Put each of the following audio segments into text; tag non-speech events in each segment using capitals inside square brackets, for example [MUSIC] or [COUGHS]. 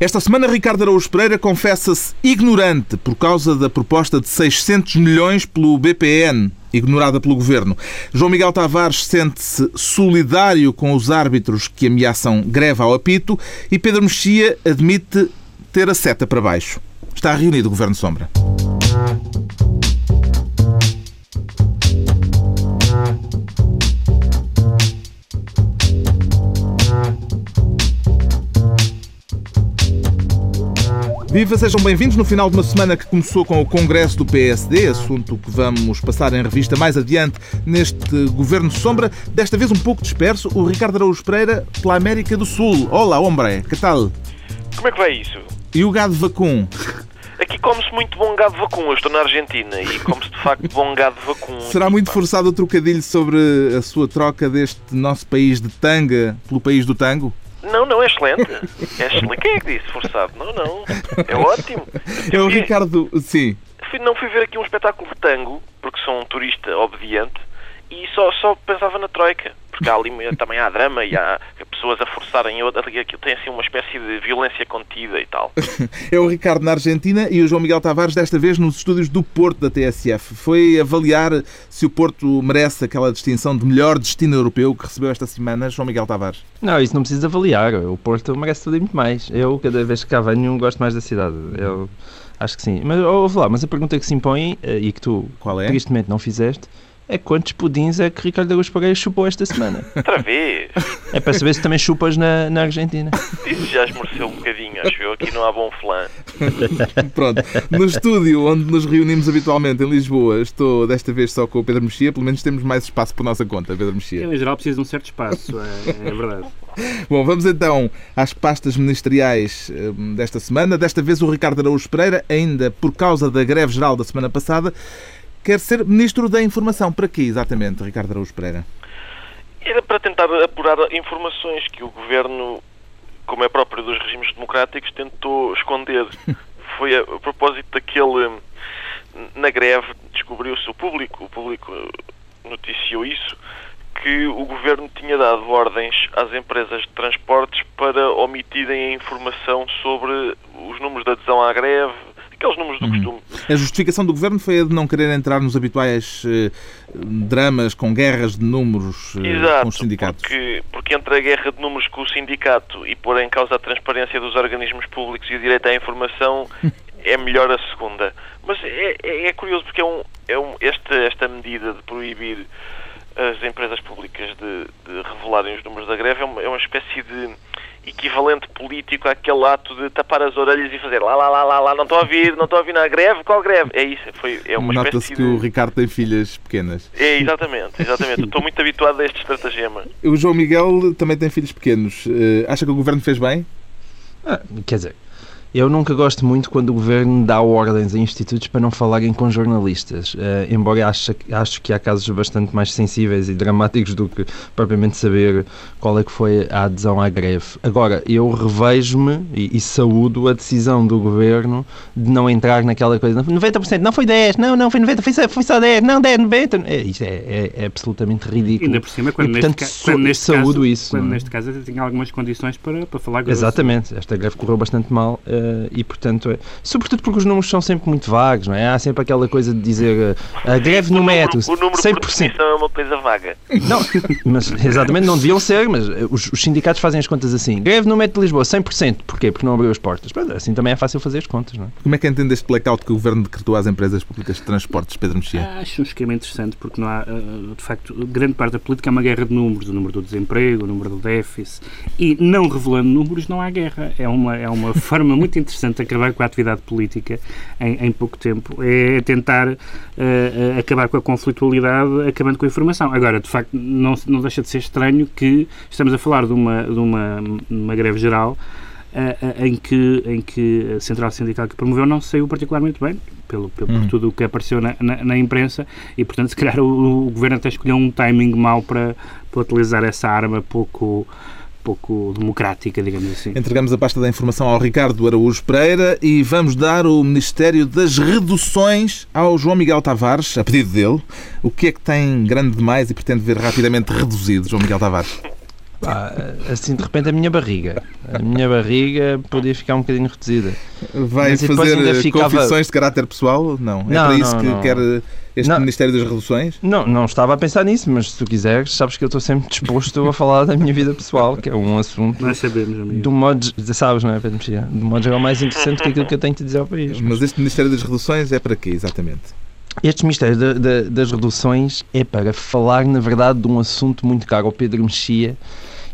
Esta semana, Ricardo Araújo Pereira confessa-se ignorante por causa da proposta de 600 milhões pelo BPN, ignorada pelo governo. João Miguel Tavares sente-se solidário com os árbitros que ameaçam greve ao apito e Pedro Mexia admite ter a seta para baixo. Está reunido o Governo Sombra. Viva, sejam bem-vindos no final de uma semana que começou com o Congresso do PSD, assunto que vamos passar em revista mais adiante neste Governo Sombra, desta vez um pouco disperso, o Ricardo Araújo Pereira pela América do Sul. Olá, hombre, que tal? Como é que vai isso? E o gado vacum? Aqui come-se muito bom gado vacum. Eu estou na Argentina e come-se de facto bom gado vacum. Será muito forçado o trocadilho sobre a sua troca deste nosso país de tanga pelo país do tango? Não, não, é excelente. É excelente. Quem é que disse forçado? Não, não. É ótimo. É o Ricardo, sim. Fui, não fui ver aqui um espetáculo de tango, porque sou um turista obediente, e só, só pensava na Troika. Porque há ali também há drama e há pessoas a forçarem outra. Aquilo tem assim uma espécie de violência contida e tal. [LAUGHS] é o Ricardo na Argentina e o João Miguel Tavares, desta vez nos estúdios do Porto da TSF. Foi avaliar se o Porto merece aquela distinção de melhor destino europeu que recebeu esta semana, João Miguel Tavares. Não, isso não precisa avaliar. O Porto merece tudo e muito mais. Eu, cada vez que cá venho, gosto mais da cidade. Eu acho que sim. Mas, ouve lá, mas a pergunta que se impõe eh, e que tu, Qual é? tristemente, não fizeste é quantos pudins é que Ricardo Augusto Pereira chupou esta semana. Outra vez? É para saber se também chupas na, na Argentina. Isso já esmoreceu um bocadinho, acho eu. Aqui não há bom flan. [LAUGHS] Pronto. No estúdio onde nos reunimos habitualmente, em Lisboa, estou desta vez só com o Pedro Mexia. Pelo menos temos mais espaço por nossa conta, Pedro Mexia. Eu, em geral, preciso de um certo espaço, é, é verdade. Bom, vamos então às pastas ministeriais hum, desta semana. Desta vez o Ricardo Araújo Pereira, ainda por causa da greve geral da semana passada, quer ser Ministro da Informação. Para quê, exatamente, Ricardo Araújo Pereira? Era para tentar apurar informações que o Governo, como é próprio dos regimes democráticos, tentou esconder. [LAUGHS] Foi a, a propósito daquele... Na greve descobriu-se o público, o público noticiou isso, que o Governo tinha dado ordens às empresas de transportes para omitirem a informação sobre os números de adesão à greve, aqueles números do Uhum. costume. A justificação do Governo foi a de não querer entrar nos habituais eh, dramas com guerras de números eh, Exato, com os sindicatos. Porque, porque entre a guerra de números com o sindicato e pôr em causa a transparência dos organismos públicos e o direito à informação, [LAUGHS] é melhor a segunda. Mas é, é- é curioso porque é um, é um, esta, esta medida de proibir as empresas públicas de, de revelarem os números da greve é uma, é uma espécie de equivalente político àquele ato de tapar as orelhas e fazer lá, lá, lá, lá, lá, não estou a ouvir, não estou a ouvir na greve, qual greve? É isso, foi, é uma Nota-se espécie que o de... Ricardo tem filhas pequenas. É, exatamente, exatamente. Eu Estou muito habituado a este estratagema. [LAUGHS] O João Miguel também tem filhos pequenos. Eh, Acha que o Governo fez bem? Ah, quer dizer, eu nunca gosto muito quando o governo dá ordens a institutos para não falarem com jornalistas, eh, embora acho, acho que há casos bastante mais sensíveis e dramáticos do que propriamente saber qual é que foi a adesão à greve. Agora, eu revejo-me e, e saúdo a decisão do governo de não entrar naquela coisa, 90%, não foi 10, não, não, foi 90, foi só, foi só 10, não, 10, 90. É, isto é, é, é absolutamente ridículo. Ainda por cima, quando, E, neste, portanto, so- quando neste saúdo caso, isso, quando é? neste caso até tinha algumas condições para, para falar grosso. Exatamente, esta greve correu bastante mal eh, e, portanto, é, sobretudo porque os números são sempre muito vagos, não é? Há sempre aquela coisa de dizer eh, a greve no metro, O número por 100%. definição é uma coisa vaga. Não, mas [LAUGHS] exatamente não deviam ser, mas eh, os, os sindicatos fazem as contas assim. Greve no metro de Lisboa, 100%. Porquê? Porque não abriu as portas. Pronto, assim também é fácil fazer as contas, não é? Como é que entende este blackout que o Governo decretou às empresas públicas de transportes, Pedro Mexia? Acho um esquema interessante porque não há, eh, de facto, grande parte da política é uma guerra de números, o número do desemprego, o número do déficit, e não revelando números não há guerra. É uma, é uma forma muito interessante de acabar com a atividade política em, em pouco tempo. É tentar eh, acabar com a conflitualidade acabando com a informação. Agora, de facto, não, não deixa de ser estranho que estamos a falar de uma, de uma, uma greve geral eh, eh, em, que, em que a central sindical que promoveu não saiu particularmente bem, pelo, pelo, Hum. por tudo o que apareceu na, na, na imprensa, e portanto, se calhar, o, o governo até escolheu um timing mau para, para utilizar essa arma pouco, pouco democrática, digamos assim. Entregamos a pasta da informação ao Ricardo Araújo Pereira e vamos dar o Ministério das Reduções ao João Miguel Tavares, a pedido dele. O que é que tem grande demais e pretende ver rapidamente reduzido, João Miguel Tavares? Pá, assim, de repente, a minha barriga. A minha barriga podia ficar um bocadinho reduzida. Vai Mas depois fazer ficava- confissões de caráter pessoal? Não. É Não, para isso não, que não. quer este Não. Ministério das Reduções? Não, não estava a pensar nisso, mas se tu quiseres, sabes que eu estou sempre disposto a falar da minha vida pessoal, que é um assunto, Nós sabemos, amigo. um modo, sabes, não é, Pedro Mexia? De um modo geral mais interessante que aquilo que eu tenho de dizer ao país. Mas este Ministério das Reduções é para quê, exatamente? Este mistério da- da- das reduções é para falar, na verdade, de um assunto muito caro ao Pedro Mexia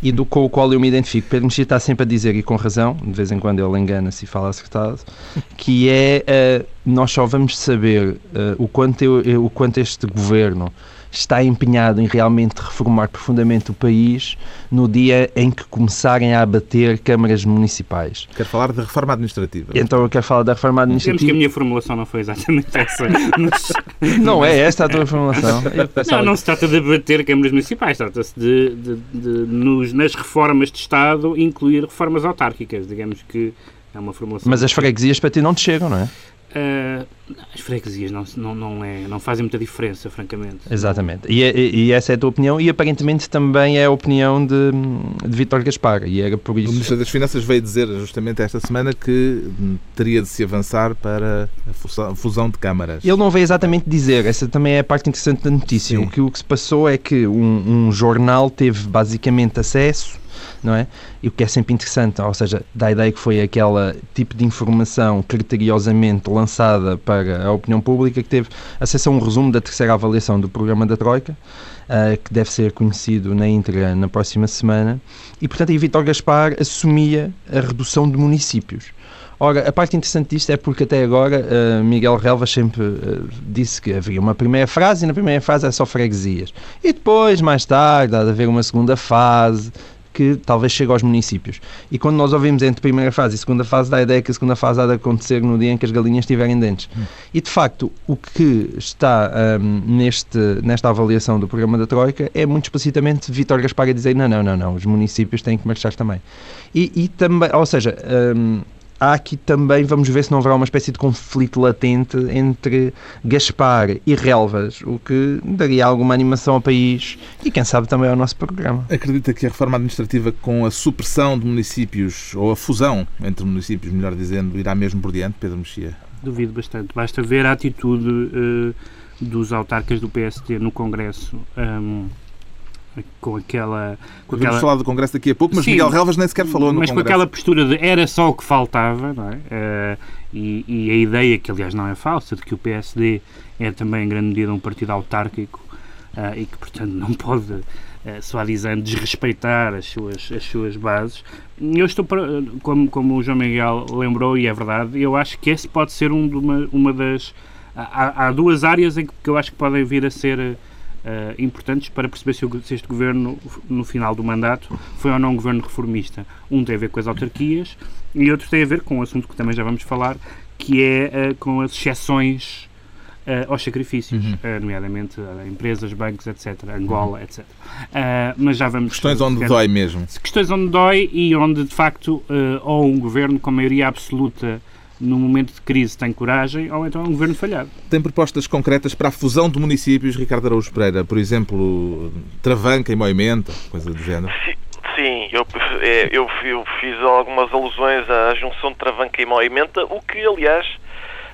e do com o qual eu me identifico. Pedro Mexia está sempre a dizer, e com razão, de vez em quando ele engana-se e fala acertado, [LAUGHS] que é eh, nós só vamos saber eh, o, quanto eu- eu- o quanto este governo está empenhado em realmente reformar profundamente o país no dia em que começarem a abater câmaras municipais. Quero falar da reforma administrativa. Então eu quero falar da reforma Digamos que a administrativa. minha formulação não foi exatamente [LAUGHS] essa. Mas- Não é esta a tua formulação. [LAUGHS] Pensava Não, não se trata de bater câmaras municipais, trata-se de, de- de, nos, nas reformas de Estado, incluir reformas autárquicas. Digamos que é uma formulação. Mas as freguesias para ti não te chegam, não é? Ah, as freguesias não, não, não, é, não fazem muita diferença, francamente. Exatamente. E, é- e essa é a tua opinião e aparentemente também é a opinião de, de Vítor Gaspar. E era por O isso. Ministro das Finanças veio dizer justamente esta semana que hum, teria de se avançar para a fusão- fusão de câmaras. Ele não veio exatamente dizer, essa também é a parte interessante da notícia. Sim. O que, o que se passou é que um, um jornal teve basicamente acesso, não é? E o que é sempre interessante, ou seja, dá a ideia que foi aquela tipo de informação criteriosamente lançada para a opinião pública que teve acesso a um resumo da terceira avaliação do programa da Troika, ah, que deve ser conhecido na íntegra na próxima semana. E, portanto, aí Vítor Gaspar assumia a redução de municípios. Ora, a parte interessante disto é porque até agora ah, Miguel Relvas sempre ah, disse que havia uma primeira fase e na primeira fase é só freguesias. E depois, mais tarde, há de haver uma segunda fase que talvez chegue aos municípios. E quando nós ouvimos entre primeira fase e segunda fase, dá a ideia que a segunda fase há de acontecer no dia em que as galinhas tiverem dentes. E de facto, o que está ahm, neste, nesta avaliação do programa da Troika é muito explicitamente Vítor Gaspar a dizer: não, não, não, não, os municípios têm que marchar também. E, e também, ou seja, ahm, há aqui também, vamos ver se não haverá uma espécie de conflito latente entre Gaspar e Relvas, o que daria alguma animação ao país e quem sabe também ao nosso programa. Acredita que a reforma administrativa, com a supressão de municípios, ou a fusão entre municípios, melhor dizendo, irá mesmo por diante, Pedro Mexia? Duvido bastante. Basta ver a atitude eh, dos autarcas do PSD no Congresso. ahm, com aquela. Com Vamos aquela falar do Congresso daqui a pouco, mas Sim, Miguel Relvas nem sequer falou no mas com Congresso. aquela postura de era só o que faltava, não é? Eh, e, e a ideia, que aliás não é falsa, de que o PSD é também em grande medida um partido autárquico eh, e que, portanto, não pode, uh, suavizando, desrespeitar as suas, as suas bases. Eu estou, para, como, como o João Miguel lembrou, e é verdade, eu acho que esse pode ser um uma, uma das. Há, há duas áreas em que, que eu acho que podem vir a ser. Eh, importantes para perceber se, o- se este governo, no final do mandato, foi ou não um governo reformista. Um tem a ver com as autarquias e outro tem a ver com um assunto que também já vamos falar, que é eh, com as exceções eh, aos sacrifícios, Uhum. eh, nomeadamente a empresas, bancos, etc., Angola, etc. Eh, mas já vamos... Questões onde dói mesmo. Questões onde dói e onde, de facto, ou um governo com maioria absoluta no momento de crise tem coragem, ou então é um governo falhado. Tem propostas concretas para a fusão de municípios, Ricardo Araújo Pereira? Por exemplo, Travanca e Moimenta, coisa do género. Sim, Sim, eu, é, eu, eu fiz algumas alusões à junção de Travanca e Moimenta, o que, aliás,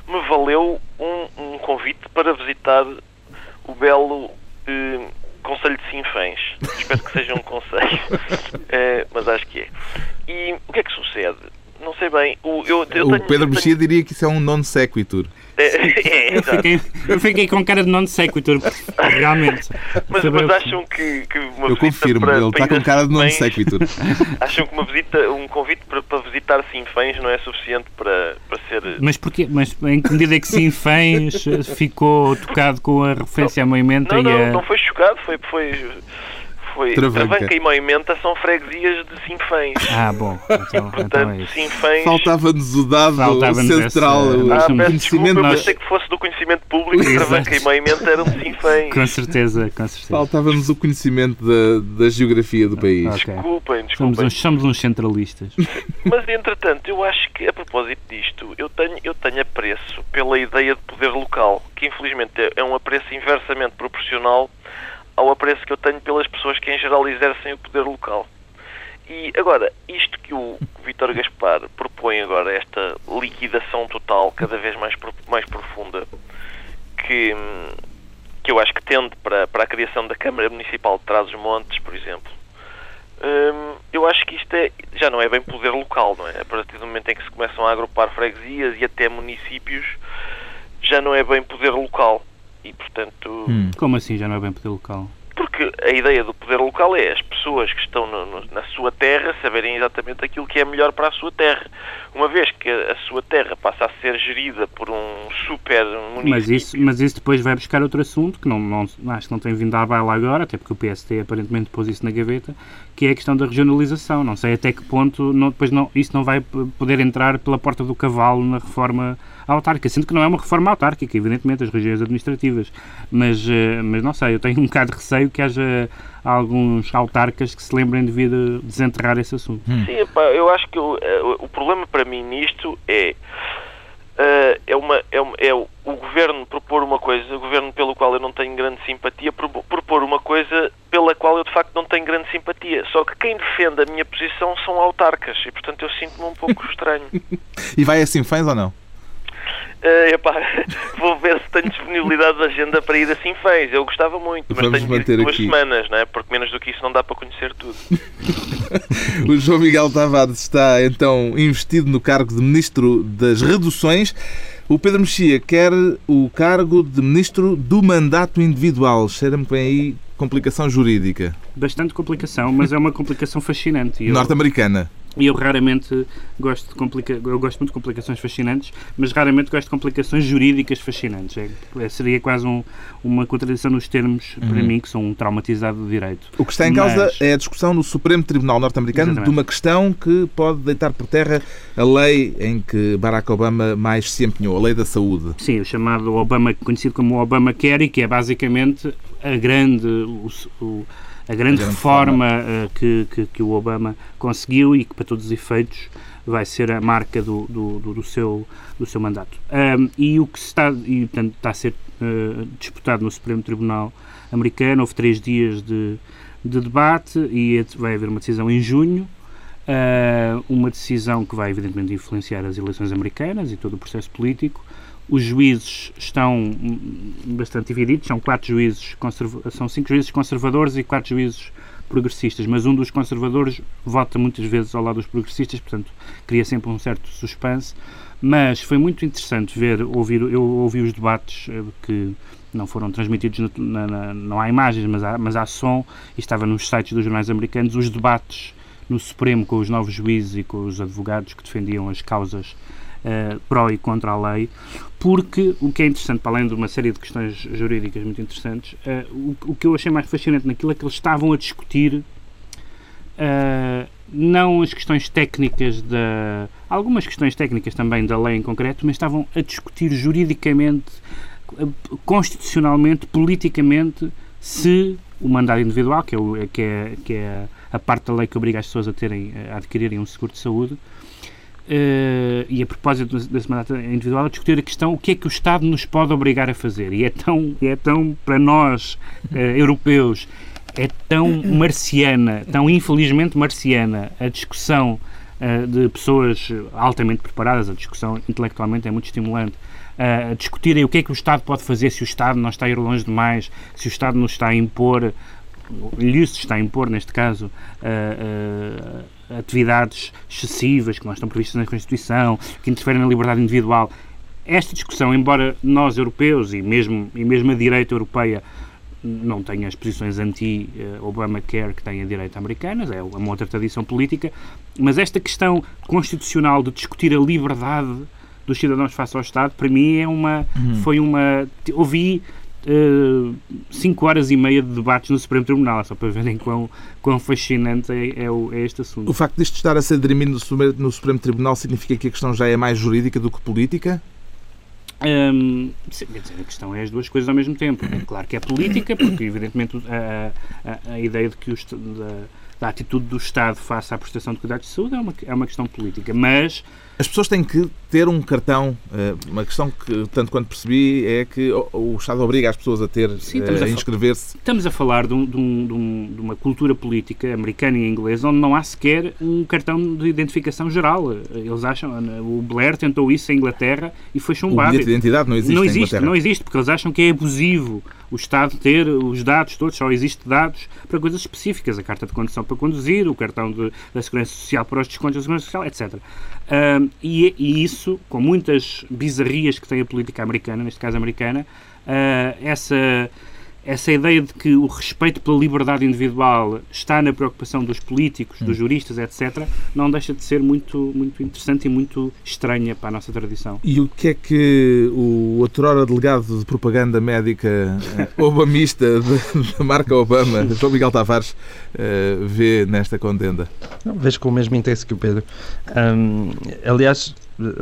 me valeu um, um convite para visitar o belo eh, Conselho de Sinfãs. Espero que seja um [LAUGHS] conselho, Eh, mas acho que é. E o que é que sucede? Não sei bem. O, eu, eu o Pedro Mexia diria que isso é um non sequitur. É, [LAUGHS] é, Eu fiquei, eu fiquei com cara de non sequitur, realmente. Mas, mas acham que, que uma Eu confirmo, para, ele para está com a cara de non sequitur. [LAUGHS] Acham que uma visita, um convite para, para visitar Sinfãs não é suficiente para, para ser. Mas porquê? Mas em que medida é que Sinfãs ficou tocado com a referência à Moimenta Não, e não, a... não foi chocado, foi. foi, foi Travanca. Travanca e Moimenta são freguesias de Sinfãs. Ah, bom. Então, então é Portanto, isso. Sinfãs. Faltava-nos o dado Faltava-nos central, essa- o Ah, peço conhecimento. desculpa, nós- pensei que fosse do conhecimento público e Exato. Travanca e Moimenta eram de Sinfãs. Com certeza, com certeza. Faltava-nos o conhecimento da, da geografia do país. Ok. Desculpem, Somos desculpem. uns, somos uns centralistas. Mas, entretanto, eu acho que, a propósito disto, eu tenho, eu tenho apreço pela ideia de poder local, que infelizmente é- é um apreço inversamente proporcional ao apreço que eu tenho pelas pessoas que, em geral, exercem o poder local. E agora, isto que o Vítor Gaspar propõe agora, esta liquidação total, cada vez mais, mais profunda, que, que eu acho que tende para, para a criação da Câmara Municipal de Trás-os-Montes, por exemplo, hum, eu acho que isto é, já não é bem poder local, não é? A partir do momento em que se começam a agrupar freguesias e até municípios, já não é bem poder local. E, portanto... Hum. Como assim já não é bem poder local? Porque a ideia do poder local é as pessoas que estão no, no, na sua terra saberem exatamente aquilo que é melhor para a sua terra. Uma vez que a, a sua terra passa a ser gerida por um super município... Mas isso, mas isso depois vai buscar outro assunto, que não, não, acho que não tem vindo à baila agora, até porque o PST aparentemente pôs isso na gaveta, que é a questão da regionalização. Não sei até que ponto não, depois não, isso não vai poder entrar pela porta do cavalo na reforma autárquica, sendo que não é uma reforma autárquica, evidentemente, as regiões administrativas, mas, eh, mas não sei, eu tenho um bocado de receio que haja alguns autarcas que se lembrem de vir desenterrar esse assunto. Hum. Sim, eu acho que o, eh, o problema para mim nisto é Uh, é, uma, é, uma, é o, o, governo propor uma coisa, o governo pelo qual eu não tenho grande simpatia, propor uma coisa pela qual eu de facto não tenho grande simpatia. Só que quem defende a minha posição são autarcas e portanto eu sinto-me um pouco [LAUGHS] estranho. e vai assim fãs ou não? Uh, epá, [LAUGHS] vou ver se tenho disponibilidade de agenda para ir assim fez. Eu gostava muito, mas Vamos tenho de duas aqui. semanas, não é? porque menos do que isso não dá para conhecer tudo. [LAUGHS] o João Miguel Tavares está então investido no cargo de Ministro das Reduções. O Pedro Mexia quer o cargo de Ministro do Mandato Individual. Cheira-me que vem aí complicação jurídica. Bastante complicação, mas é uma complicação fascinante. Norte-americana. E eu raramente gosto de complica... eu gosto muito de complicações fascinantes, mas raramente gosto de complicações jurídicas fascinantes. É, é seria quase um, uma contradição nos termos, uhum. para mim, que sou um traumatizado de direito. O que está em causa mas... é a discussão no Supremo Tribunal Norte-Americano de uma questão que pode deitar por terra a lei em que Barack Obama mais se empenhou, a lei da saúde. Sim, o chamado Obama, conhecido como Obamacare, que é basicamente a grande. O, o, a grande, reforma, reforma. Uh, que, que, que, o Obama conseguiu e que, para todos os efeitos, vai ser a marca do, do, do, do seu, do seu mandato. Um, e o que está, e, portanto, está a ser uh, disputado no Supremo Tribunal americano, houve três dias de, de debate e vai haver uma decisão em junho. Uh, uma decisão que vai, evidentemente, influenciar as eleições americanas e todo o processo político. Os juízes estão bastante divididos, são quatro juízes, são cinco juízes conservadores e quatro juízes progressistas, mas um dos conservadores vota muitas vezes ao lado dos progressistas, portanto, cria sempre um certo suspense. Mas foi muito interessante ver, ouvir, eu ouvi os debates eh, que não foram transmitidos, na, na, não há imagens, mas há, mas há som, e estava nos sites dos jornais americanos, os debates no Supremo com os novos juízes e com os advogados que defendiam as causas uh, pró e contra a lei, porque o que é interessante, para além de uma série de questões jurídicas muito interessantes, uh, o, o, que eu achei mais fascinante naquilo é que eles estavam a discutir uh, não as questões técnicas da. algumas questões técnicas também da lei em concreto, mas estavam a discutir juridicamente, constitucionalmente, politicamente, se o mandato individual, que é, que é, que é a parte da lei que obriga as pessoas a, terem, a adquirirem um seguro de saúde, Uh, e a propósito desse mandato individual, a discutir a questão o que é que o Estado nos pode obrigar a fazer. E é tão, é tão para nós, uh, europeus, é tão marciana, tão infelizmente marciana a discussão uh, de pessoas altamente preparadas, a discussão intelectualmente é muito estimulante, a discutirem o que é que o Estado pode fazer se o Estado não está a ir longe demais, se o Estado nos está a impor, lhe se está a impor, neste caso, atividades excessivas que não estão previstas na Constituição, que interferem na liberdade individual. Esta discussão, embora nós europeus e mesmo, e mesmo a direita europeia não tenha as posições anti-Obamacare que tem a direita americana, é uma outra tradição política, mas esta questão constitucional de discutir a liberdade dos cidadãos face ao Estado, para mim é uma, uhum. foi uma, ouvi uh, cinco horas e meia de debates no Supremo Tribunal, só para verem quão, quão fascinante é, é, o, é este assunto. O facto disto estar a ser dirimido no, no Supremo Tribunal significa que a questão já é mais jurídica do que política? Um, sim, dizer, a questão é as duas coisas ao mesmo tempo. É claro que é política, porque evidentemente a, a, a ideia de que o, da, da atitude do Estado face à prestação de cuidados de saúde é uma, é uma questão política, mas As pessoas têm que ter um cartão. eh, Uma questão que, tanto quanto percebi, é que o- o Estado obriga as pessoas a ter, Sim, eh, a a inscrever-se. Estamos a falar de, um- de um- de um- uma cultura política americana e inglesa onde não há sequer um cartão de identificação geral. Eles acham, o Blair tentou isso em Inglaterra e foi O chumbado. bilhete de identidade não existe não em existe, Inglaterra. não existe, porque eles acham que é abusivo o Estado ter os dados todos, só existe dados para coisas específicas, a carta de condução para conduzir, o cartão de- da Segurança Social para os descontos da Segurança Social, etc. E, e isso, com muitas bizarrias que tem a política americana, neste caso americana, ah, essa, essa ideia de que o respeito pela liberdade individual está na preocupação dos políticos, dos juristas, etc., não deixa de ser muito, muito interessante e muito estranha para a nossa tradição. E o que é que o outrora delegado de propaganda médica eh, obamista da marca Obama, [LAUGHS] João Miguel Tavares, eh, vê nesta contenda? Não, vejo com o mesmo interesse que o Pedro. Hum, aliás,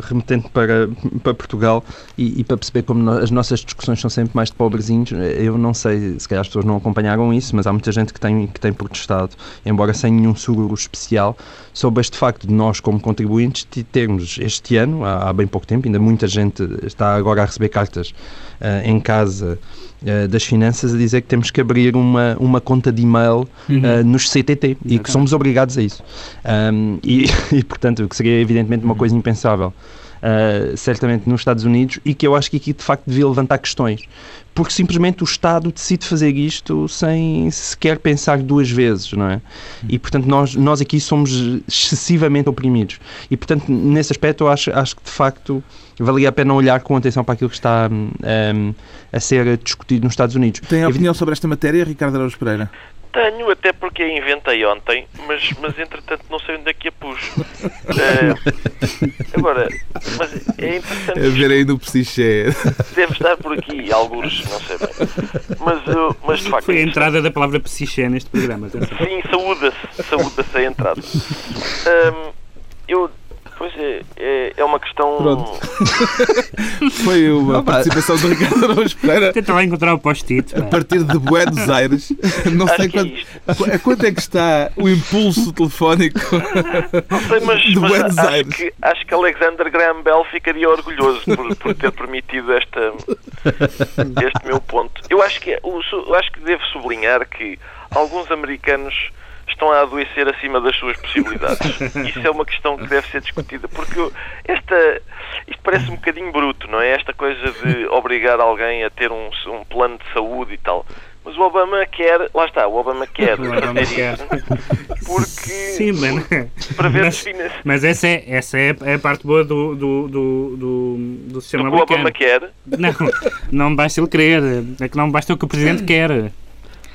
remetendo para, para Portugal e, e para perceber como no- as nossas discussões são sempre mais de pobrezinhos, eu não sei, se calhar as pessoas não acompanharam isso, mas há muita gente que tem, que tem protestado, embora sem nenhum seguro especial, sobre este facto de nós, como contribuintes, termos este ano, há, há bem pouco tempo, ainda muita gente está agora a receber cartas ah, em casa ah, das finanças a dizer que temos que abrir uma, uma conta de e-mail ah, nos CTT e que somos obrigados a isso. Um, e, [LAUGHS] e, portanto, o que seria evidentemente uma coisa impensável, uh, certamente nos Estados Unidos, e que eu acho que aqui de facto devia levantar questões. Porque simplesmente o Estado decide fazer isto sem sequer pensar duas vezes, não é? E portanto nós, nós aqui somos excessivamente oprimidos. E portanto, nesse aspecto, eu acho, acho que de facto valia a pena olhar com atenção para aquilo que está um, a ser discutido nos Estados Unidos. Tem opinião sobre esta matéria, Ricardo Araújo Pereira? Tenho, até porque a inventei ontem, mas, mas entretanto não sei onde é que a pus. [LAUGHS] Eh, agora, mas é A interessante. ver aí no Psiché. Deve estar por aqui, alguns, não sei bem. Mas, eu- mas de facto. Foi a é entrada da palavra psiché neste programa. Sim, saúda-se, saúda-se a entrada. [LAUGHS] Eu. Pois é, é, é uma questão. Pronto. [LAUGHS] Foi uma Opa. participação do Ricardo Araújo Pereira Tenta lá encontrar o post-it. a partir de Buenos Aires. Não Acho sei que é quanto, a quanto é que está o impulso telefónico Não sei, mas, de mas Buenos acho, Aires. que, acho que Alexander Graham Bell ficaria orgulhoso por, por ter permitido esta, este meu ponto. Eu acho, que, é- eu acho que devo sublinhar que alguns americanos estão a adoecer acima das suas possibilidades. [LAUGHS] Isso é uma questão que deve ser discutida, porque esta, isto parece um bocadinho bruto, não é? Esta coisa de [LAUGHS] obrigar alguém a ter um, um plano de saúde e tal. Mas o Obama quer, lá está, o Obama quer O Obama quer. porque [LAUGHS] Sim, mano. para ver Mas- Mas essa é, essa é, a parte boa do, do, do, do, do sistema o americano. Obama quer. Não, não basta ele querer. É que não basta o que o Presidente quer.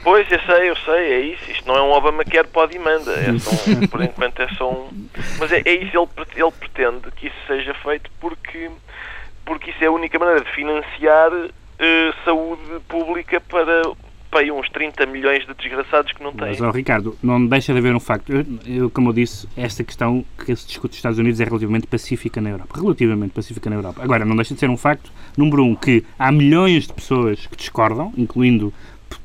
Pois, eu sei, eu sei, é isso. Isto não é um Obama quer, pode e manda. É só um- por enquanto é só um. Mas é, é isso, ele, ele pretende que isso seja feito porque, porque isso é a única maneira de financiar eh, saúde pública para, aí uns 30 milhões de desgraçados que não têm. Mas, ó, Ricardo, não deixa de haver um facto. Eu, eu, como eu disse, esta questão que se discute nos Estados Unidos é relativamente pacífica na Europa. Relativamente pacífica na Europa. Agora, não deixa de ser um facto, número um, que há milhões de pessoas que discordam, incluindo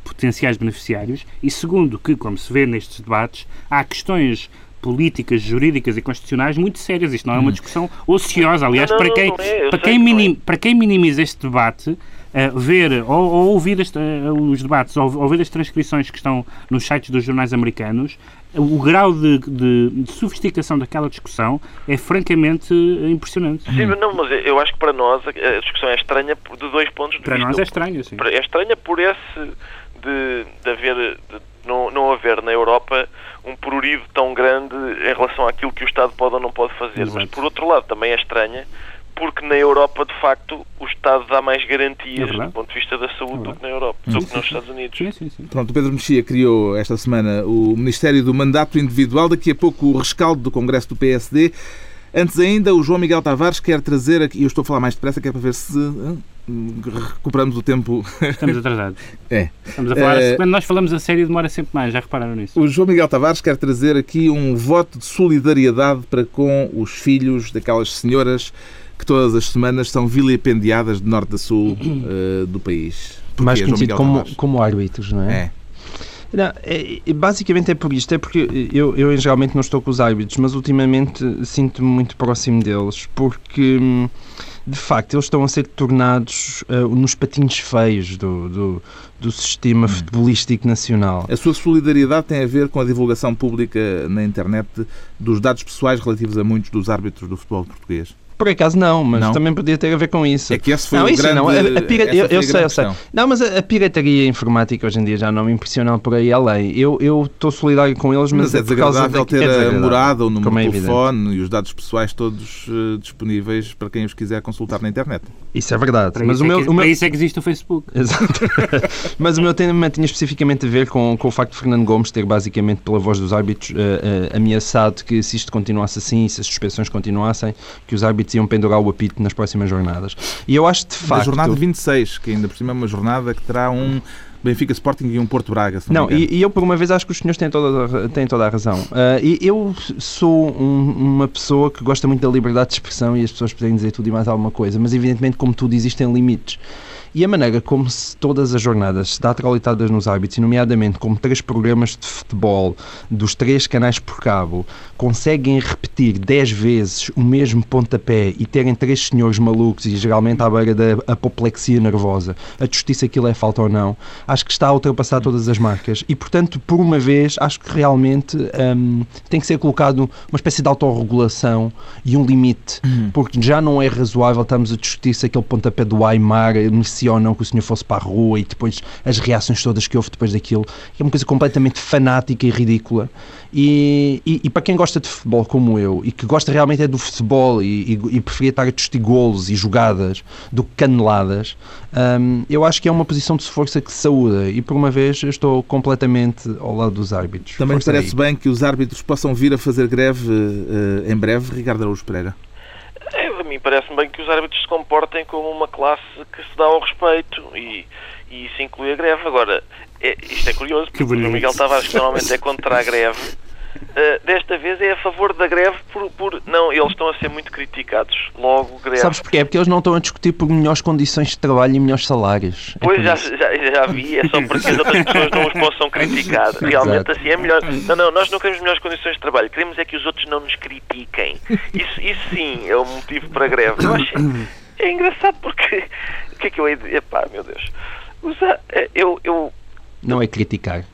potenciais beneficiários, e segundo, que, como se vê nestes debates, há questões políticas, jurídicas e constitucionais muito sérias. Isto não é uma discussão ociosa. Aliás, Não, não, para, quem, é. Para, quem que não é. minim- para quem minimiza este debate, eh, ver ou, ou ouvir este, eh, os debates ou ouvir as transcrições que estão nos sites dos jornais americanos, o grau de, de- de sofisticação daquela discussão é francamente eh, impressionante. Sim, mas não, mas eu acho que para nós a discussão é estranha de dois pontos de Para vista. nós é estranho, assim. É estranha por esse de, de haver de não, não haver na Europa um prurido tão grande em relação àquilo que o Estado pode ou não pode fazer. Mas Exato. por outro lado também é estranha porque na Europa de facto o Estado dá mais É garantias verdade. do ponto de vista da saúde do verdade. que na Europa, do que nos Estados Unidos. Sim, sim, sim. Pronto, o Pedro Mexia criou esta semana o Ministério do Mandato Individual, daqui a pouco o rescaldo do Congresso do PSD. Antes ainda, o João Miguel Tavares quer trazer aqui, eu estou a falar mais depressa, que é para ver se hum, recuperamos o tempo. Estamos atrasados. [LAUGHS] É. Estamos a falar, Eh, quando nós falamos a sério demora sempre mais, já repararam nisso? O João Miguel Tavares quer trazer aqui um voto de solidariedade para com os filhos daquelas senhoras que todas as semanas são vilipendiadas de norte a sul [COUGHS] eh, do país. Porquê, mais conhecido como, Tavares? como árbitros, não é? É. Não, é, basicamente é por isto, é porque eu, eu geralmente não estou com os árbitros, mas ultimamente sinto-me muito próximo deles, porque de facto eles estão a ser tornados uh, nos patinhos feios do, do, do sistema hum. futebolístico nacional. A sua solidariedade tem a ver com a divulgação pública na internet dos dados pessoais relativos a muitos dos árbitros do futebol português? Por acaso não, mas não. também podia ter a ver com isso. É que esse foi não, o isso grande, não. A, a pira... eu, eu sei, eu sei. Não, mas a, a, pirataria informática hoje em dia já não me impressiona por aí além. Eu estou solidário com eles, mas, mas é, desagradável ter é a morada, o número de telefone e os dados pessoais todos uh, disponíveis para quem os quiser consultar na internet. Isso é verdade. Para mas isso o é meu, que, o meu... isso é que existe o Facebook. [LAUGHS] Exato. [LAUGHS] mas o meu tema tinha especificamente a ver com, com o facto de Fernando Gomes ter basicamente, pela voz dos árbitros, uh, uh, ameaçado que se isto continuasse assim, se as suspensões continuassem, que os árbitros iam pendurar o apito nas próximas jornadas. E eu acho de facto. Na jornada de 26, que ainda por cima é uma jornada que terá um. Benfica Sporting e um Porto Braga. não, não e, e, eu por uma vez acho que os senhores têm toda, têm toda a razão. Uh, e eu sou um, uma pessoa que gosta muito da liberdade de expressão e as pessoas podem dizer tudo e mais alguma coisa, mas evidentemente, como tudo, existem limites. E a maneira como se todas as jornadas se dá trolitadas nos árbitros, e nomeadamente como três programas de futebol dos três canais por cabo conseguem repetir dez vezes o mesmo pontapé e terem três senhores malucos e geralmente à beira da apoplexia nervosa, a justiça aquilo é falta ou não, acho que está a ultrapassar todas as marcas. E, portanto, por uma vez, acho que realmente hum, tem que ser colocado uma espécie de autorregulação e um limite, uhum. porque já não é razoável estamos a discutir se aquele pontapé do Aymar ou não que o senhor fosse para a rua e depois as reações todas que houve depois daquilo. É uma coisa completamente fanática e ridícula. E, e, e para quem gosta de futebol como eu e que gosta realmente é do futebol e, e, e preferia estar a discutir golos e jogadas do que caneladas, um, eu acho que é uma posição de força que saúda e por uma vez eu estou completamente ao lado dos árbitros. Também Força parece aí. bem que os árbitros possam vir a fazer greve uh, em breve, Ricardo Araújo Pereira mim parece-me bem que os árbitros se comportem como uma classe que se dá ao respeito e, e isso inclui a greve. Agora, é, isto é curioso, porque o Miguel Tavares, que normalmente é contra a greve, Uh, desta vez é a favor da greve por, por, Não, eles estão a ser muito criticados. Logo, greve. Sabes porquê? É porque eles não estão a discutir por melhores condições de trabalho e melhores salários. É pois, já, já, já, vi. É só porque as outras pessoas não os possam criticar. Realmente, assim, é melhor. Não, não, nós não queremos melhores condições de trabalho. Queremos é que os outros não nos critiquem. Isso, isso sim é o motivo para a greve. Acho, é engraçado porque... O que é que eu hei de... Epá, meu Deus. Eh, eu, eu... Não é criticar.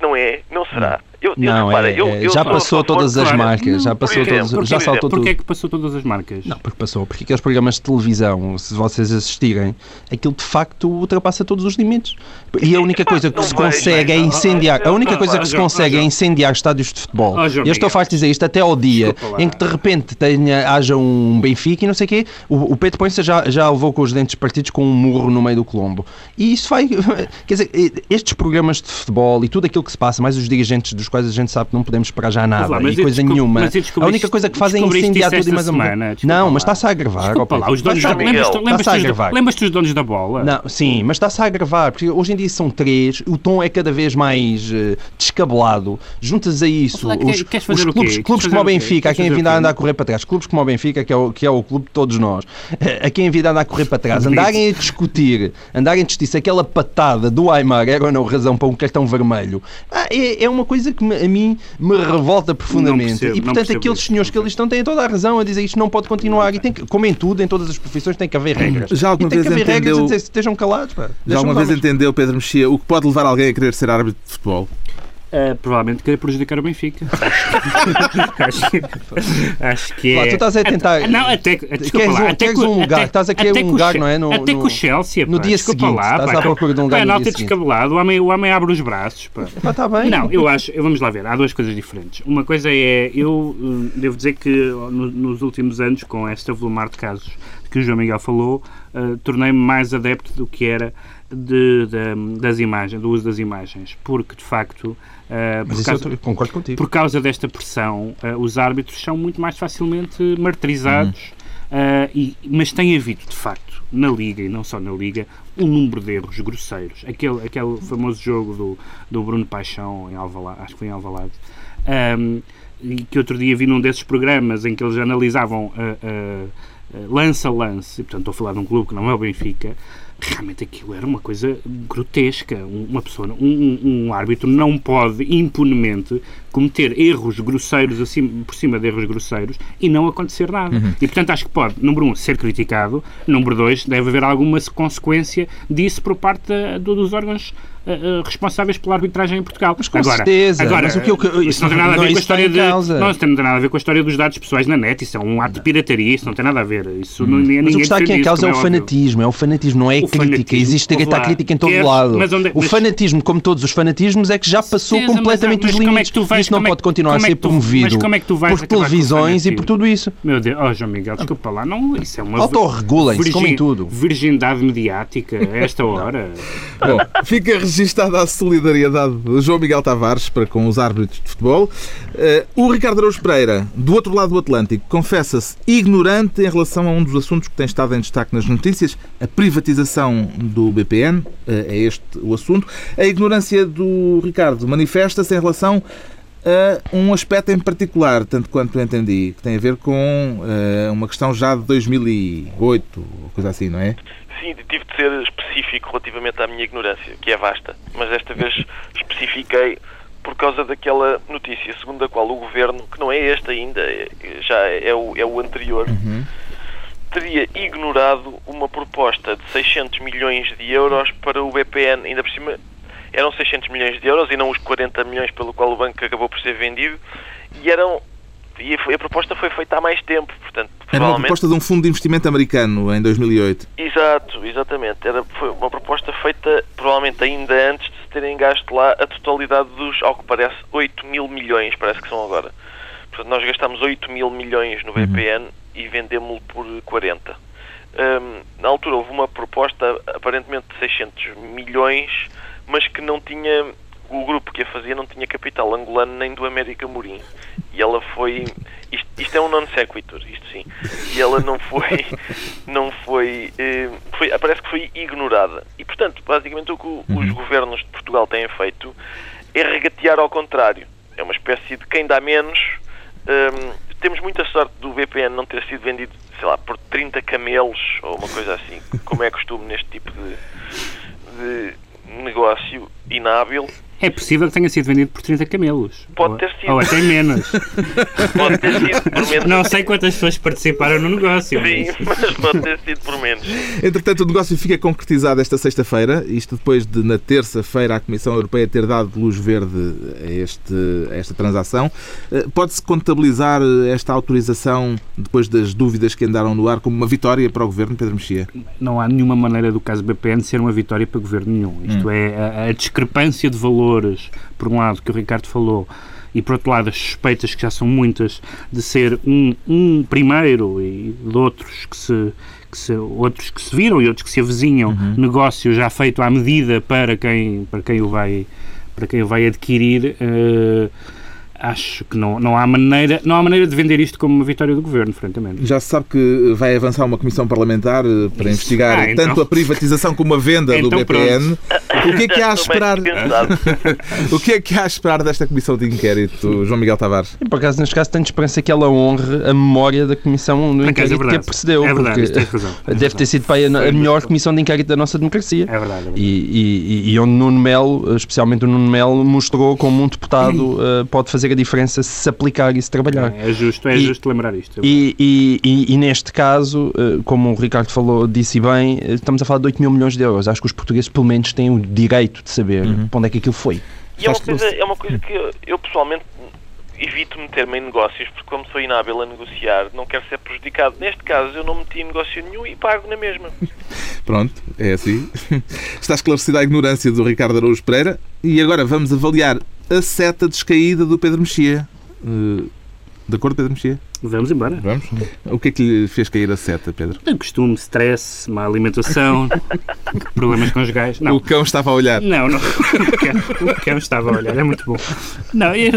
Não é? Não será? Eu, não, repara, é, eu, é, eu já passou todas as marcas, já passou todas, porque, já saltou Porquê é que passou todas as marcas? Não, porque passou, porque aqueles programas de televisão, se vocês assistirem, aquilo de facto ultrapassa todos os limites. E a única coisa que se consegue é incendiar, a única coisa que se consegue é incendiar estádios de futebol. E eu estou farto de dizer isto até ao dia em que de repente tenha, haja um Benfica e não sei o quê, o, o Pedro Ponce já, já levou com os dentes partidos com um murro no meio do Colombo. E isso vai, [LAUGHS] quer dizer, estes programas de futebol e tudo aquilo que se passa, mais os dirigentes dos quais a gente sabe que não podemos esperar já nada lá, e coisa nenhuma. A única coisa que fazem é incendiar tudo e mais uma Não, mas está-se a gravar. Desculpa lá, os donos da... Lembras-te dos donos da bola? Não, sim, mas está-se a gravar, porque hoje em dia são três, o tom é cada vez mais uh, descabelado. Juntas a isso, lá, os, os clubes, clubes como o Benfica, a quem a andar a correr para trás, clubes como o Benfica, que é o, que é o clube de todos nós, a quem a vida anda a correr para trás, andarem a discutir, andarem a discutir se aquela patada do Aymar era ou não razão para um cartão vermelho, ah, é, é uma coisa que a mim mim me revolta profundamente. Percebo, e portanto, aqueles isso, senhores que ali estão têm toda a razão a dizer isto não pode continuar. E tem que, como em tudo, em todas as profissões, tem que haver regras. Já alguma e tem vez que haver entendeu... regras a dizer, estejam calados. Pá. Já alguma vez entendeu, Pedro Mexia, o que pode levar alguém a querer ser árbitro de futebol? Uh, provavelmente querer prejudicar o Benfica. acho, [LAUGHS] acho que é. tu estás a tentar. Não, até. Desculpa queres lá, um, até queres um lugar. Até, estás aqui a um lugar, não é? No, até com o Chelsea. No dia seguinte. Lá, estás pá, à procura de um lugar. Pá, no dia descabelado. O homem, o homem abre os braços. Pá. Pá, tá bem. Não, eu acho. Vamos lá ver. Há duas coisas diferentes. Uma coisa é. Eu eh, devo dizer que no, nos últimos anos, com esta volumar de casos que o João Miguel falou, uh, tornei-me mais adepto do que era de, de, das imagens, do uso das imagens, porque de facto Uh, Mas causa, eu concordo contigo. Por causa desta pressão, uh, os árbitros são muito mais facilmente martirizados, uhum. uh, e, mas tem havido, de facto, na Liga, e não só na Liga, um número de erros grosseiros. Aquele, aquele famoso jogo do, do Bruno Paixão, em Alvalade, acho que foi em Alvalade, um, que outro dia vi num desses programas em que eles analisavam lance a lance, e portanto estou a falar de um clube que não é o Benfica, realmente aquilo era uma coisa grotesca. Uma pessoa, um, um árbitro não pode impunemente cometer erros grosseiros por cima de erros grosseiros e não acontecer nada. Uhum. E, portanto, acho que pode, número um, ser criticado, número dois, deve haver alguma consequência disso por parte da, dos órgãos uh, responsáveis pela arbitragem em Portugal. Mas com agora, certeza. Agora, mas o que eu, isso não tem nada a ver com a história de. Não, tem nada a ver com a história dos dados pessoais na net. Isso é um ato de pirataria. Isso não tem nada a ver. Isso hum. não, ninguém mas o que está aqui em causa é, é o fanatismo. É o fanatismo, não é a crítica. Existe à crítica em todo queres, lado. Mas onde, o mas, fanatismo, como todos os fanatismos, é que já passou certeza, completamente mas, os limites. É vais, isso não pode continuar a ser promovido por televisões e por tudo isso. Meu Deus, oh João Miguel, desculpa lá. Não, isso é uma. Autorregulem-se, comem tudo. Virgindade mediática a esta hora. Bom, fica registada a solidariedade do João Miguel Tavares para com os árbitros de futebol. Uh, o Ricardo Araújo Pereira, do outro lado do Atlântico, confessa-se ignorante em relação a um dos assuntos que tem estado em destaque nas notícias, a privatização do BPN. Eh, é este o assunto. A ignorância do Ricardo manifesta-se em relação a um aspecto em particular, tanto quanto entendi, que tem a ver com uh, uma questão já de 2008, coisa assim, não é? Sim, tive de ser específico relativamente à minha ignorância, que é vasta, mas desta vez especifiquei por causa daquela notícia segundo a qual o governo, que não é este ainda, é, já é o, é o anterior, uhum. teria ignorado uma proposta de 600 milhões de euros para o BPN, ainda por cima eram 600 milhões de euros e não os 40 milhões pelo qual o banco acabou por ser vendido, e eram e a proposta foi feita há mais tempo, portanto... Era uma proposta de um fundo de investimento americano em 2008. Exato, exatamente. Era, foi uma proposta feita provavelmente ainda antes de se terem gasto lá a totalidade dos, ao que parece, 8 mil milhões, parece que são agora. Portanto, nós gastamos 8 mil milhões no BPN uhum. e vendemos-lo por 40. Um, na altura houve uma proposta aparentemente de 600 milhões, mas que não tinha o grupo que a fazia não tinha capital angolano nem do América Morim. E ela foi. Isto, isto é um non sequitur, isto sim. E ela não foi. [LAUGHS] Não foi, eh, foi. Parece que foi ignorada. E portanto, basicamente o que os uhum. governos de Portugal têm feito é regatear ao contrário. É uma espécie de quem dá menos. Um, temos muita sorte do VPN não ter sido vendido, sei lá, por 30 camelos ou uma coisa assim, como é costume neste tipo de, de negócio inábil é possível que tenha sido vendido por 30 camelos. Pode ter sido. Ou até menos. pode ter sido por menos. Não sei quantas pessoas participaram no negócio. Sim, mas... mas pode ter sido por menos. Entretanto, o negócio fica concretizado esta sexta-feira, isto depois de, na terça-feira, a Comissão Europeia ter dado luz verde a, este, a esta transação. Eh, pode-se contabilizar esta autorização, depois das dúvidas que andaram no ar, como uma vitória para o Governo, Pedro Mexia? Não há nenhuma maneira do caso BPN ser uma vitória para o Governo nenhum. Isto hum. é, a, a discrepância de valor valores, por um lado, que o Ricardo falou, e por outro lado as suspeitas, que já são muitas, de ser um, um primeiro e de outros que se, que se, outros que se viram e outros que se avizinham, uhum. negócio já feito à medida para quem, para quem, o, vai, para quem o vai adquirir. Uh, acho que não, não, há maneira, não há maneira de vender isto como uma vitória do governo, francamente. Já se sabe que vai avançar uma comissão parlamentar eh, para Isso. investigar ah, então... tanto a privatização como a venda [LAUGHS] então, do BPN. Pronto. [LAUGHS] O que é que há a esperar? [LAUGHS] o que é que há a esperar desta comissão de inquérito, João Miguel Tavares? Por acaso, neste caso, tenho esperança que ela honre a memória da comissão do é inquérito é que a precedeu. É verdade, porque razão, deve ter sido pai, a, a melhor comissão de inquérito da nossa democracia. É verdade. É verdade. E, e, e onde Nuno Melo, especialmente o Nuno Melo, mostrou como um deputado uh, [COUGHS] pode fazer a diferença se aplicar e se trabalhar. É, justo, é e, justo lembrar isto. É e, e, e, neste caso, eh, como o Ricardo falou, disse bem, eh, estamos a falar de 8 mil milhões de euros. Acho que os portugueses, pelo menos, têm o direito de saber uhum. para onde é que aquilo foi. E é uma, coisa, é uma coisa que eu, eu pessoalmente evito meter-me em negócios porque como sou inábil a negociar, não quero ser prejudicado. Neste caso, eu não meti em negócio nenhum e pago na mesma. [LAUGHS] Pronto, é assim. [LAUGHS] Está esclarecida a ignorância do Ricardo Araújo Pereira e agora vamos avaliar a seta descaída do Pedro Mexia. Uh, de acordo, Pedro Mexia? Vamos embora. Vamos. O que é que lhe fez cair a seta, Pedro? O costume, stress, má alimentação, [LAUGHS] problemas conjugais. Não. O cão estava a olhar. Não, não. [LAUGHS] O cão, o cão estava a olhar, é muito bom. Não, eu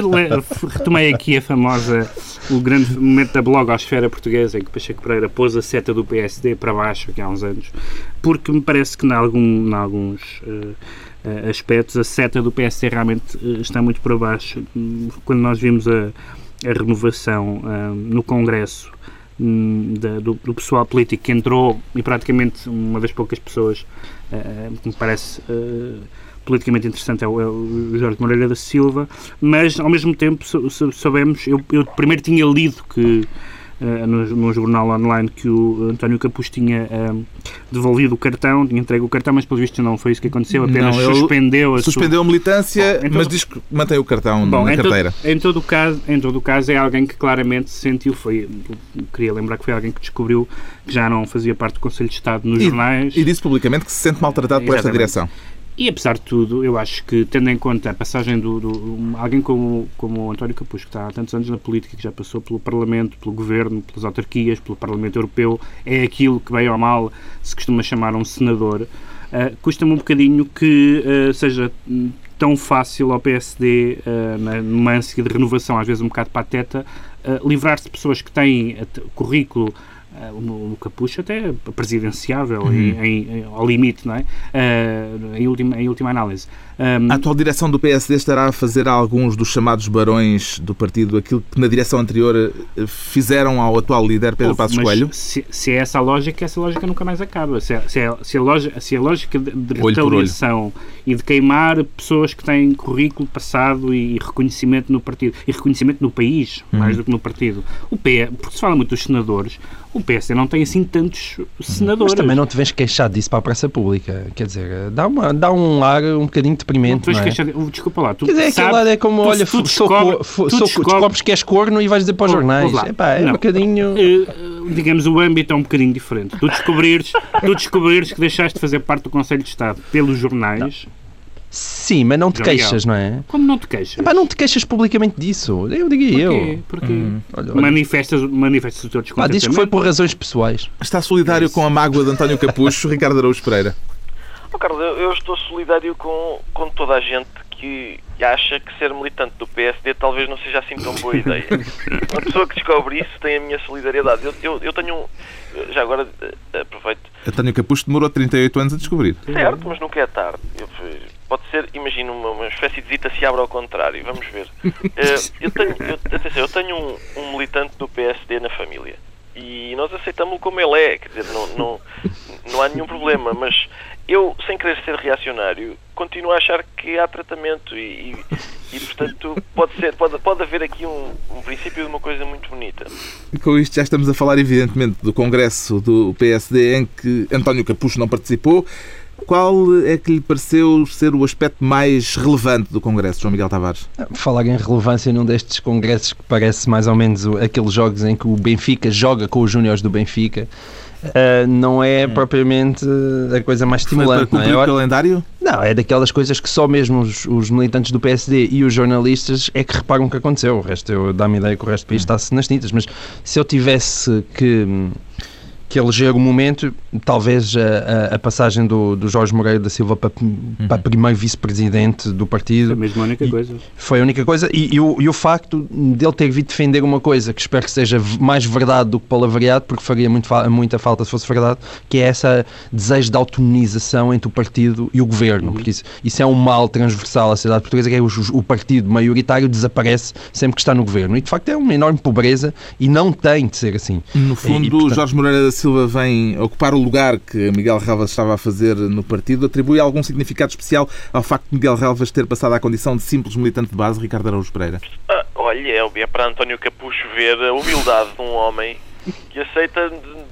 retomei aqui a famosa, o grande momento da blogosfera portuguesa em que Pacheco Pereira pôs a seta do PSD para baixo aqui há uns anos, porque me parece que em, algum, em alguns. Uh, aspectos, a seta do PSD realmente uh, está muito para baixo. Quando nós vimos a, a renovação uh, no Congresso hum, da, do, do, pessoal político que entrou e praticamente uma das poucas pessoas uh, que me parece uh, politicamente interessante é o, é o, Jorge Moreira da Silva, mas ao mesmo tempo sabemos, eu, eu primeiro tinha lido que uh, no, no, jornal online que o António Capuz tinha uh, devolvido o cartão, tinha entregue o cartão, mas pelo visto não foi isso que aconteceu, apenas não, suspendeu a Suspendeu a militância, Bom, mas diz que mantém o cartão Bom, na em carteira. Todo, em, todo o caso, em todo o caso é alguém que claramente sentiu, foi, queria lembrar que foi alguém que descobriu que já não fazia parte do Conselho de Estado nos e, jornais. E disse publicamente que se sente maltratado por esta direção. E apesar de tudo, eu acho que, tendo em conta a passagem do alguém como, como o António Capuz, que está há tantos anos na política, que já passou pelo Parlamento, pelo Governo, pelas autarquias, pelo Parlamento Europeu, é aquilo que, bem ou mal, se costuma chamar um senador, uh, custa-me um bocadinho que uh, seja tão fácil ao PSD, uh, numa ânsia de renovação, às vezes um bocado pateta, livrar-se de pessoas que têm currículo eh, o, o Capucho até presidenciável uhum. em, em, ao limite, não é? Uh, em, última, em última análise. Um, a atual direção do PSD estará a fazer a alguns dos chamados barões do partido aquilo que na direção anterior eh, fizeram ao atual líder Pedro Passos Coelho? Se, se, é essa a lógica, essa lógica nunca mais acaba. Se, se, é, se, a, lógica, se a lógica de, de retaliação e de queimar pessoas que têm currículo passado e reconhecimento no partido, e reconhecimento no país, uhum. mais do que no partido. O P, porque se fala muito dos senadores, o PSD não tem assim tantos senadores. Mas também não te vens queixar disso para a praça pública. Quer dizer, dá, uma, dá um ar um bocadinho deprimente. Não, não é? queixar, desculpa lá, tu Quer dizer, aquele lado é como, tu, olha, tu descobre, sou, tu descobres que és corno e vais dizer para os jornais. Epá, é não. um bocadinho. Uh, digamos, o âmbito é um bocadinho diferente. Tu descobrires, tu descobrires que deixaste de fazer parte do Conselho de Estado pelos jornais. Não Sim, mas não te queixas, não é? Como não te queixas? Epá, não te queixas publicamente disso. Eu digo Porquê? eu. Porquê? Hum, olha, olha. Manifestas, manifestas o teu descontentamento. Ah, diz que foi por razões pessoais. Está solidário com a mágoa de António Capucho, [LAUGHS] Ricardo Araújo Pereira. Oh, Carlos, eu, eu estou solidário com, com toda a gente que acha que ser militante do PSD talvez não seja assim tão boa ideia. Uma pessoa que descobre isso tem a minha solidariedade. Eu, eu, eu tenho um. Já agora eh, aproveito. António Capucho demorou 38 anos a descobrir. Certo, mas nunca é tarde. Eu, pode ser, imagina, uma, uma espécie de visita se abre ao contrário. Vamos ver. Uh, [LAUGHS] eu tenho, eu, atenção, eu tenho um, um, militante do PSD na família e nós aceitamos-lo como ele é. Quer dizer, não, não, não há nenhum problema, mas eu, sem querer ser reacionário, continuo a achar que há tratamento e, e, e portanto, pode, ser, pode, pode haver aqui um, um princípio de uma coisa muito bonita. E com isto já estamos a falar, evidentemente, do congresso do PSD em que António Capucho não participou. Qual é que lhe pareceu ser o aspecto mais relevante do Congresso, João Miguel Tavares? Falar em relevância num destes congressos que parece mais ou menos aqueles jogos em que o Benfica joga com os júniores do Benfica, uh, não é hum. propriamente a coisa mais estimulante. Foi para não é? o calendário? Não, é daquelas coisas que só mesmo os, os, militantes do PSD e os jornalistas é que reparam que aconteceu. O resto, eu dá-me ideia que o resto do país hum. está-se nas tintas, mas se eu tivesse que que eleger o momento, talvez a, a, passagem do, do, Jorge Moreira da Silva para, uhum. para primeiro vice-presidente do partido. Foi mesmo a única coisa. Foi a única coisa. E, e, o, e o facto dele ter vindo defender uma coisa que espero que seja mais verdade do que palavreado, porque faria muito, muita falta se fosse verdade, que é essa desejo de autonomização entre o partido e o governo. Uhum. Porque isso, isso é um mal transversal à sociedade portuguesa, que é o, o partido maioritário desaparece sempre que está no governo. E de facto é uma enorme pobreza e não tem de ser assim. No fundo, e, portanto, Jorge Moreira da Silva Silva vem ocupar o lugar que Miguel Relvas estava a fazer no partido, atribui algum significado especial ao facto de Miguel Relvas ter passado à condição de simples militante de base, Ricardo Araújo Pereira? Ah, olha, é, é para António Capucho ver a humildade de um homem que aceita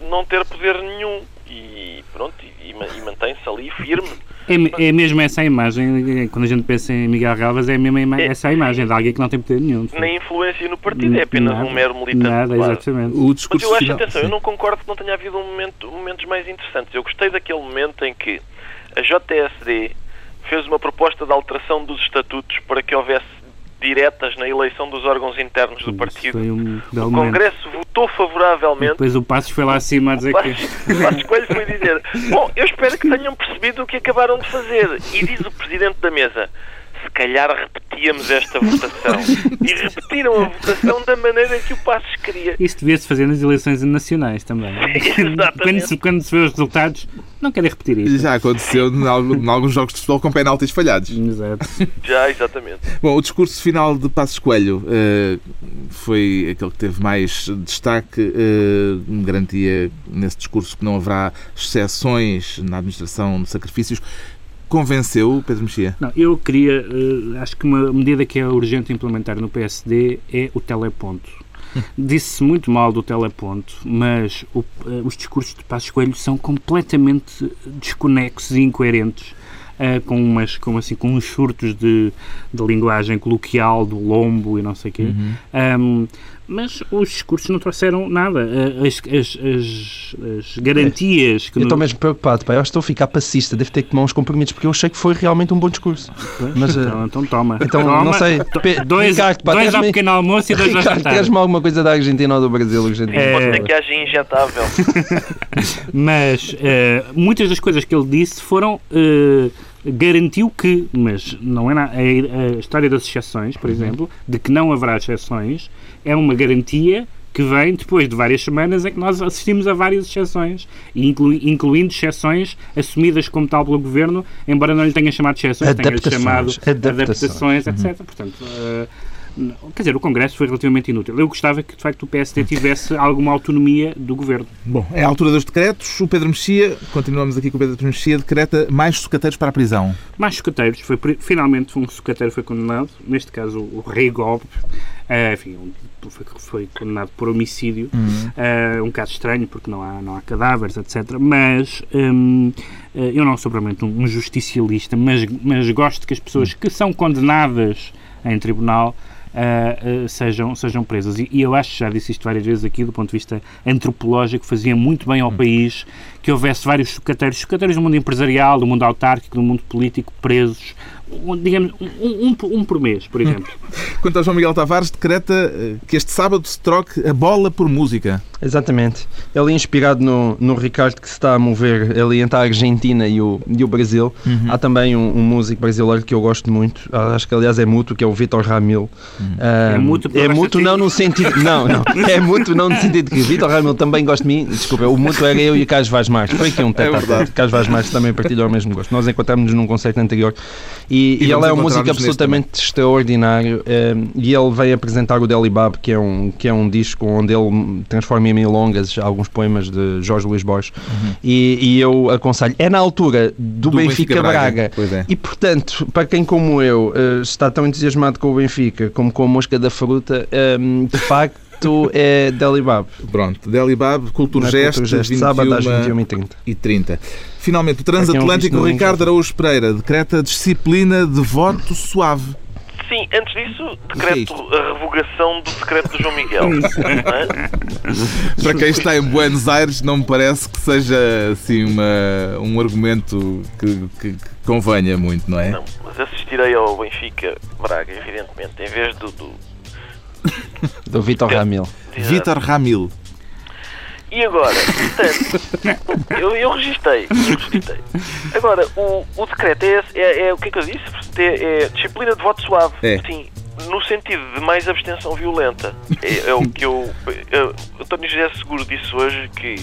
não ter poder nenhum e pronto, e, e mantém-se ali firme. É, é mesmo essa a imagem, quando a gente pensa em Miguel Galvas, é mesmo ima é, essa a imagem de alguém que não tem poder nenhum. Nem influência no partido, é apenas nada, um mero militante. Nada, exatamente. O discurso Mas eu acho, atenção, sim. eu não concordo que não tenha havido um momento, momentos mais interessantes. Eu gostei daquele momento em que a JSD fez uma proposta de alteração dos estatutos para que houvesse diretas na eleição dos órgãos internos do partido. Um o Congresso votou favoravelmente. Depois o Passos foi lá acima a dizer que. O Passos Coelho foi dizer: Bom, eu espero que tenham percebido o que acabaram de fazer. E diz o Presidente da Mesa: se calhar repetíamos esta votação. E repetiram a votação da maneira que o Passos queria. Isso devia-se fazer nas eleições nacionais também. Exatamente. quando, se, quando se vê os resultados, não querem repetir isso. Já aconteceu em alguns jogos de futebol com penaltis falhados. Exato. Já, exatamente. Bom, o discurso final de Passos Coelho eh, foi aquele que teve mais destaque. eh, garantia nesse discurso que não haverá exceções na administração de sacrifícios. Convenceu Pedro Mexia? Não, eu queria, eh, acho que uma medida que é urgente implementar no PSD é o teleponto. [LAUGHS] Disse-se muito mal do teleponto, mas o- eh, os discursos de Passos Coelho são completamente desconexos e incoerentes, eh, com, umas, com, assim, com uns surtos de, de linguagem coloquial, do lombo e não sei o quê. Ahm, mas os discursos não trouxeram nada. As, as- as- as garantias que Eu no- estou mesmo preocupado, pá. Eu acho que estou a ficar passista. Devo ter que tomar uns comprimidos porque eu achei que foi realmente um bom discurso. Mas, eh, Então, então toma. Então, Toma. não sei. Pe- Dois, Ricardo, pá, dois ao pequeno almoço e dois ao Ricardo, jantar. traz-me alguma coisa da Argentina ou do Brasil. É. Pode ser que haja injetável. [LAUGHS] Mas eh, muitas das coisas que ele disse foram. eh, garantiu que, mas não é na, a, a história das exceções, por exemplo, de que não haverá exceções, é uma garantia que vem depois de várias semanas em que nós assistimos a várias exceções, inclui- incluindo exceções assumidas como tal pelo Governo, embora não lhe tenha chamado exceções, tenha chamado adaptações. adaptações, etc. Portanto, não- quer dizer, o Congresso foi relativamente inútil. Eu gostava que, de facto, o PSD tivesse alguma autonomia do Governo. Bom, é a altura dos decretos. O Pedro Mexia, continuamos aqui com o Pedro Mexia, decreta mais sucateiros para a prisão. mais sucateiros, foi, finalmente um sucateiro foi condenado, neste caso o, Rei Gob, eh, enfim, um- foi, foi condenado por homicídio, Eh, um caso estranho porque não há, não há cadáveres, etc. Mas hum, eh, eu não sou propriamente um, um justicialista, mas, mas gosto que as pessoas que são condenadas em tribunal eh, eh, sejam, sejam presas. E, e eu acho, já disse isto várias vezes aqui, do ponto de vista antropológico, fazia muito bem ao país que houvesse vários sucateiros, sucateiros do mundo empresarial, do mundo autárquico, do mundo político, presos, um, digamos, um, um, um por mês, por exemplo. Quanto ao João Miguel Tavares, decreta eh, que este sábado se troque a bola por música. Exatamente. Ele é inspirado no, no Ricardo que se está a mover ali entre a Argentina e o, e o Brasil. Há também um, um músico brasileiro que eu gosto muito, ah, acho que aliás é mútuo, que é o Vitor Ramil. Ah, É mútuo porque é mútuo não no sentido. [LAUGHS] Não, não. É mútuo não no sentido que o Vitor Ramil também gosta de mim. Desculpa, o mútuo era eu e o Carlos Vaz Marques. Foi aqui um verdade. tete. Carlos Vaz Marques também partilha o mesmo gosto. Nós encontramos-nos num concerto anterior e, E e ele é um músico absolutamente extraordinário eh, e ele vem apresentar o Delibab, que é um, que é um disco onde ele transforma em milongas alguns poemas de Jorge Luís Borges e, e eu aconselho, é na altura do, Do Benfica, Benfica Braga. Braga, Pois é. e portanto, para quem como eu eh, está tão entusiasmado com o Benfica como com a mosca da fruta, eh, de facto [LAUGHS] é Delibab. Pronto, Delibab, Gesto, 21 sábado às 21h30. e 30. Finalmente, o transatlântico Ricardo. Araújo Pereira decreta disciplina de voto suave. Sim, antes disso, decreto a revogação do decreto de João Miguel. Não é? Para quem está em Buenos Aires, não me parece que seja assim uma, um argumento que, que- que convenha muito, não é? Não, mas assistirei ao Benfica Braga, evidentemente, em vez do. do Do Vitor Ramil. Vítor Ramil. E agora, portanto, eu, eu registrei, eu registrei. Agora, o, o decreto é, é, é o que é que eu disse? É, é disciplina de voto suave. É. Sim, no sentido de mais abstenção violenta. É, é o que eu, eu. António José Seguro disse hoje que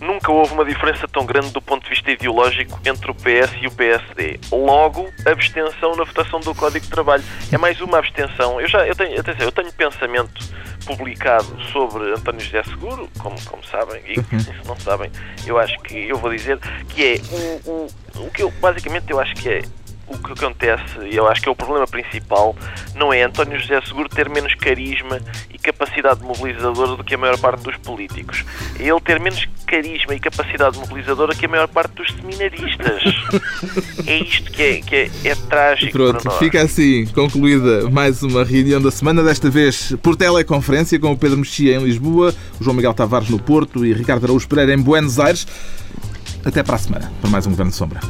nunca houve uma diferença tão grande do ponto de vista ideológico entre o PS e o PSD. Logo, abstenção na votação do Código de Trabalho. É mais uma abstenção. Eu já eu tenho, atenção, eu tenho pensamento publicado sobre António José Seguro, como, como sabem, e se não sabem, eu acho que eu vou dizer que é o, o, o que eu basicamente eu acho que é o que acontece, e eu acho que é o problema principal, não é António José Seguro ter menos carisma e capacidade mobilizadora do que a maior parte dos políticos. É ele ter menos carisma e capacidade mobilizadora que a maior parte dos seminaristas. [LAUGHS] é isto que é, que é, é trágico Pronto, para nós. fica assim concluída mais uma reunião da semana, desta vez por teleconferência com o Pedro Mexia em Lisboa, o João Miguel Tavares no Porto e Ricardo Araújo Pereira em Buenos Aires. Até para a semana, para mais um Governo de Sombra.